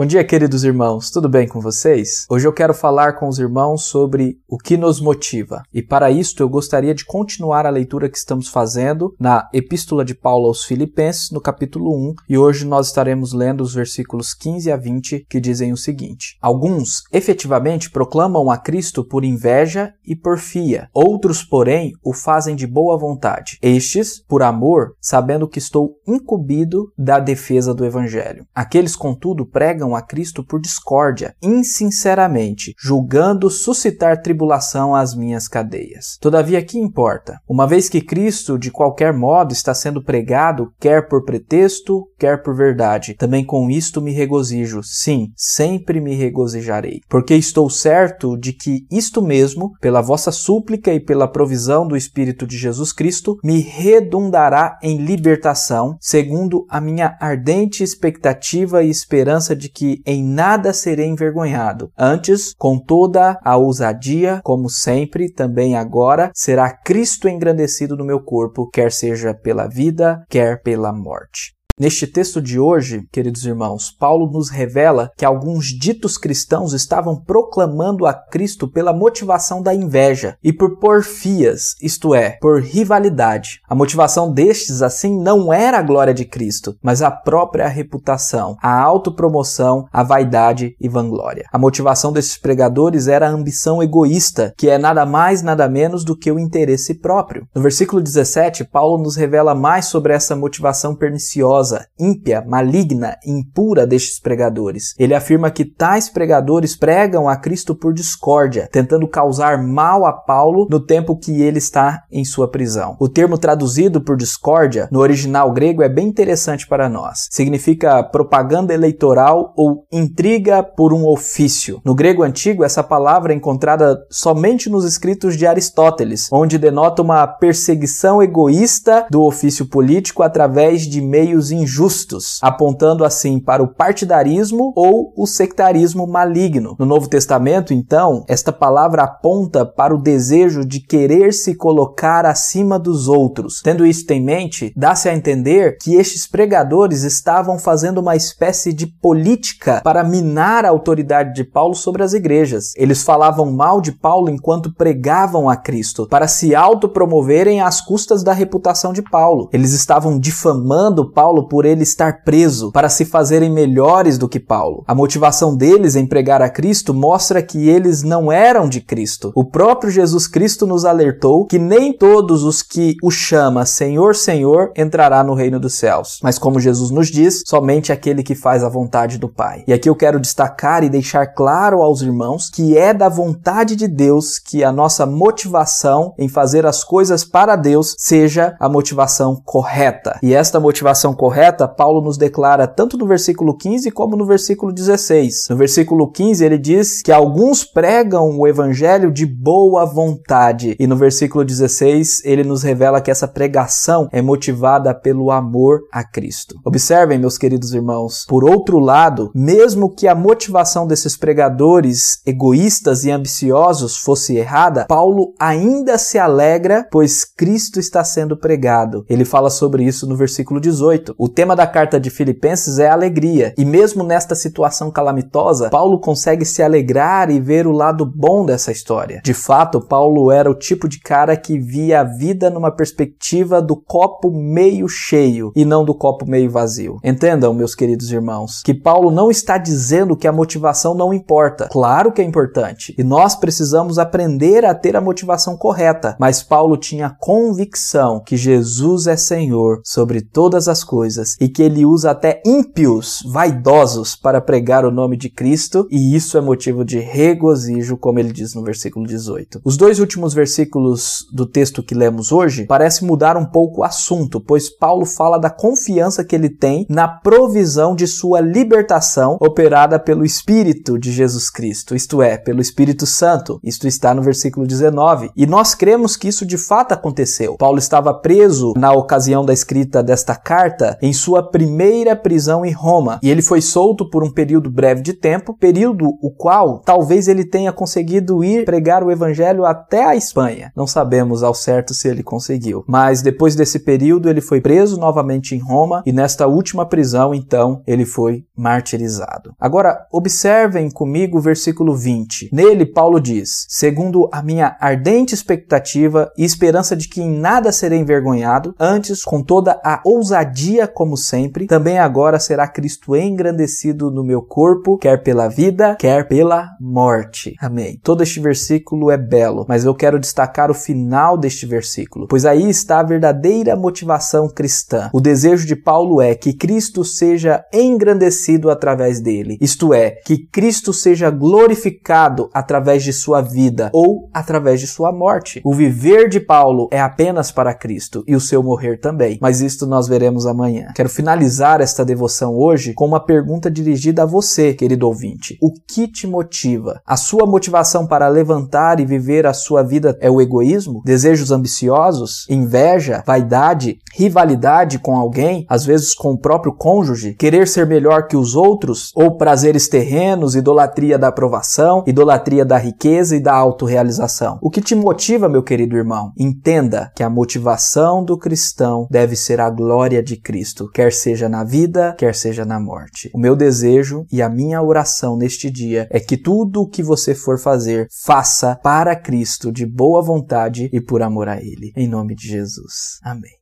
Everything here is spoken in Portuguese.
Bom dia, queridos irmãos, tudo bem com vocês? Hoje eu quero falar com os irmãos sobre o que nos motiva. E para isto eu gostaria de continuar a leitura que estamos fazendo na Epístola de Paulo aos Filipenses, no capítulo 1, e hoje nós estaremos lendo os versículos 15 a 20 que dizem o seguinte: Alguns efetivamente proclamam a Cristo por inveja e porfia, outros, porém, o fazem de boa vontade. Estes, por amor, sabendo que estou incumbido da defesa do evangelho. Aqueles, contudo, pregam a Cristo por discórdia, insinceramente, julgando suscitar tribulação às minhas cadeias. Todavia, que importa? Uma vez que Cristo, de qualquer modo, está sendo pregado, quer por pretexto, quer por verdade, também com isto me regozijo. Sim, sempre me regozijarei, porque estou certo de que isto mesmo, pela vossa súplica e pela provisão do Espírito de Jesus Cristo, me redundará em libertação, segundo a minha ardente expectativa e esperança de que que em nada serei envergonhado. Antes, com toda a ousadia, como sempre, também agora, será Cristo engrandecido no meu corpo, quer seja pela vida, quer pela morte. Neste texto de hoje, queridos irmãos, Paulo nos revela que alguns ditos cristãos estavam proclamando a Cristo pela motivação da inveja e por porfias, isto é, por rivalidade. A motivação destes, assim, não era a glória de Cristo, mas a própria reputação, a autopromoção, a vaidade e vanglória. A motivação desses pregadores era a ambição egoísta, que é nada mais, nada menos do que o interesse próprio. No versículo 17, Paulo nos revela mais sobre essa motivação perniciosa ímpia, maligna impura destes pregadores. Ele afirma que tais pregadores pregam a Cristo por discórdia, tentando causar mal a Paulo no tempo que ele está em sua prisão. O termo traduzido por discórdia no original grego é bem interessante para nós. Significa propaganda eleitoral ou intriga por um ofício. No grego antigo, essa palavra é encontrada somente nos escritos de Aristóteles, onde denota uma perseguição egoísta do ofício político através de meios injustos, apontando assim para o partidarismo ou o sectarismo maligno. No Novo Testamento, então, esta palavra aponta para o desejo de querer se colocar acima dos outros. Tendo isso em mente, dá-se a entender que estes pregadores estavam fazendo uma espécie de política para minar a autoridade de Paulo sobre as igrejas. Eles falavam mal de Paulo enquanto pregavam a Cristo, para se autopromoverem às custas da reputação de Paulo. Eles estavam difamando Paulo por ele estar preso para se fazerem melhores do que Paulo. A motivação deles em pregar a Cristo mostra que eles não eram de Cristo. O próprio Jesus Cristo nos alertou que nem todos os que o chama Senhor, Senhor entrará no reino dos céus. Mas como Jesus nos diz, somente aquele que faz a vontade do Pai. E aqui eu quero destacar e deixar claro aos irmãos que é da vontade de Deus que a nossa motivação em fazer as coisas para Deus seja a motivação correta. E esta motivação correta correta, Paulo nos declara tanto no versículo 15 como no versículo 16. No versículo 15 ele diz que alguns pregam o evangelho de boa vontade, e no versículo 16 ele nos revela que essa pregação é motivada pelo amor a Cristo. Observem, meus queridos irmãos, por outro lado, mesmo que a motivação desses pregadores egoístas e ambiciosos fosse errada, Paulo ainda se alegra, pois Cristo está sendo pregado. Ele fala sobre isso no versículo 18. O tema da carta de Filipenses é alegria, e mesmo nesta situação calamitosa, Paulo consegue se alegrar e ver o lado bom dessa história. De fato, Paulo era o tipo de cara que via a vida numa perspectiva do copo meio cheio e não do copo meio vazio. Entendam, meus queridos irmãos, que Paulo não está dizendo que a motivação não importa. Claro que é importante, e nós precisamos aprender a ter a motivação correta, mas Paulo tinha convicção que Jesus é Senhor sobre todas as coisas coisas e que ele usa até ímpios, vaidosos, para pregar o nome de Cristo, e isso é motivo de regozijo, como ele diz no versículo 18. Os dois últimos versículos do texto que lemos hoje parecem mudar um pouco o assunto, pois Paulo fala da confiança que ele tem na provisão de sua libertação operada pelo Espírito de Jesus Cristo, isto é, pelo Espírito Santo. Isto está no versículo 19. E nós cremos que isso de fato aconteceu. Paulo estava preso na ocasião da escrita desta carta em sua primeira prisão em Roma, e ele foi solto por um período breve de tempo, período o qual talvez ele tenha conseguido ir pregar o evangelho até a Espanha. Não sabemos ao certo se ele conseguiu, mas depois desse período ele foi preso novamente em Roma e nesta última prisão então ele foi martirizado. Agora observem comigo o versículo 20. Nele Paulo diz: "Segundo a minha ardente expectativa e esperança de que em nada serei envergonhado, antes com toda a ousadia como sempre, também agora será Cristo engrandecido no meu corpo, quer pela vida, quer pela morte." Amém. Todo este versículo é belo, mas eu quero destacar o final deste versículo, pois aí está a verdadeira motivação cristã. O desejo de Paulo é que Cristo seja engrandecido através dele, isto é, que Cristo seja glorificado através de sua vida ou através de sua morte. O viver de Paulo é apenas para Cristo e o seu morrer também, mas isto nós veremos amanhã. Quero finalizar esta devoção hoje com uma pergunta dirigida a você, querido ouvinte. O que te motiva? A sua motivação para levantar e viver a sua vida é o egoísmo? Desejos ambiciosos? Inveja? Vaidade? Rivalidade com alguém? Às vezes com o próprio cônjuge? Querer ser melhor que os outros? Ou prazeres terrenos, idolatria da aprovação, idolatria da riqueza e da autorrealização? O que te motiva, meu querido irmão? Entenda que a motivação do cristão deve ser a glória de Cristo, quer seja na vida, quer seja na morte. O meu desejo e a minha oração neste dia é que tudo o que você for fazer, faça para Cristo de boa vontade e por amor a Ele. Em nome de Jesus. Amém.